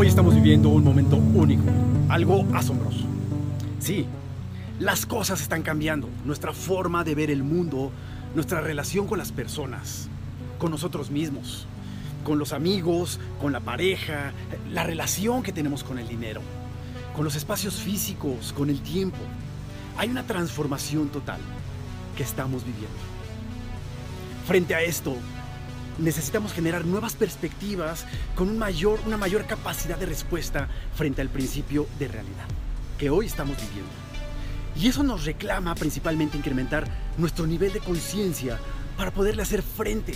viviendo un momento único, algo asombroso. Sí, las cosas están cambiando, nuestra forma de ver el mundo, nuestra relación con las personas, con nosotros mismos, con los amigos, con la pareja, la relación que tenemos con el dinero, con los espacios físicos, con el tiempo. Hay una transformación total que estamos viviendo. Frente a esto, necesitamos generar nuevas perspectivas con un mayor, una mayor capacidad de respuesta frente al principio de realidad que hoy estamos viviendo. Y eso nos reclama principalmente incrementar nuestro nivel de conciencia para poderle hacer frente.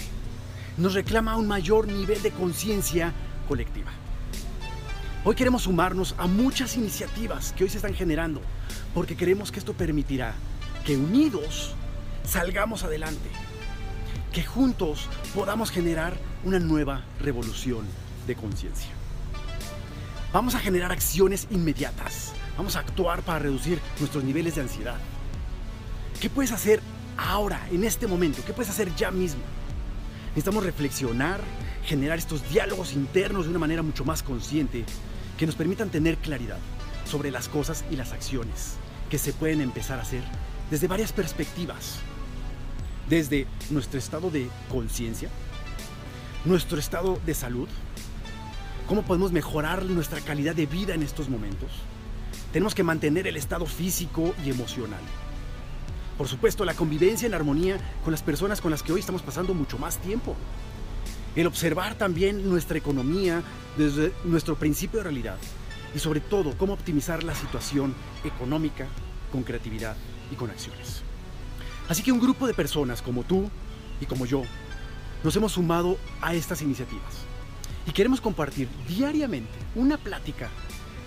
Nos reclama un mayor nivel de conciencia colectiva. Hoy queremos sumarnos a muchas iniciativas que hoy se están generando porque creemos que esto permitirá que unidos salgamos adelante que juntos podamos generar una nueva revolución de conciencia. Vamos a generar acciones inmediatas. Vamos a actuar para reducir nuestros niveles de ansiedad. ¿Qué puedes hacer ahora, en este momento? ¿Qué puedes hacer ya mismo? Necesitamos reflexionar, generar estos diálogos internos de una manera mucho más consciente que nos permitan tener claridad sobre las cosas y las acciones que se pueden empezar a hacer desde varias perspectivas desde nuestro estado de conciencia, nuestro estado de salud, cómo podemos mejorar nuestra calidad de vida en estos momentos. Tenemos que mantener el estado físico y emocional. Por supuesto, la convivencia en armonía con las personas con las que hoy estamos pasando mucho más tiempo. El observar también nuestra economía desde nuestro principio de realidad. Y sobre todo, cómo optimizar la situación económica con creatividad y con acciones. Así que un grupo de personas como tú y como yo nos hemos sumado a estas iniciativas y queremos compartir diariamente una plática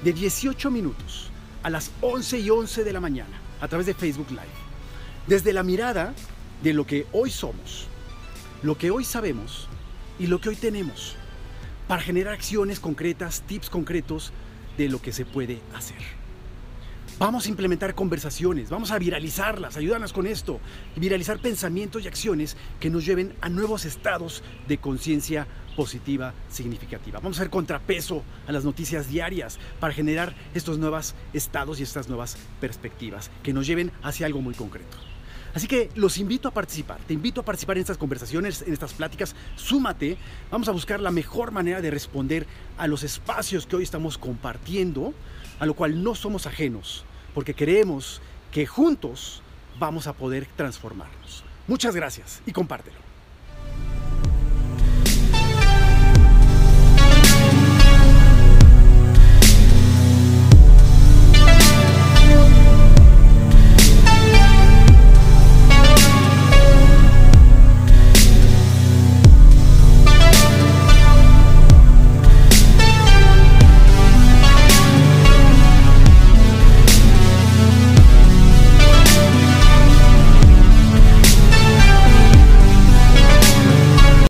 de 18 minutos a las 11 y 11 de la mañana a través de Facebook Live. Desde la mirada de lo que hoy somos, lo que hoy sabemos y lo que hoy tenemos para generar acciones concretas, tips concretos de lo que se puede hacer. Vamos a implementar conversaciones, vamos a viralizarlas, ayúdanos con esto, viralizar pensamientos y acciones que nos lleven a nuevos estados de conciencia positiva significativa. Vamos a hacer contrapeso a las noticias diarias para generar estos nuevos estados y estas nuevas perspectivas que nos lleven hacia algo muy concreto. Así que los invito a participar, te invito a participar en estas conversaciones, en estas pláticas, súmate, vamos a buscar la mejor manera de responder a los espacios que hoy estamos compartiendo, a lo cual no somos ajenos, porque creemos que juntos vamos a poder transformarnos. Muchas gracias y compártelo.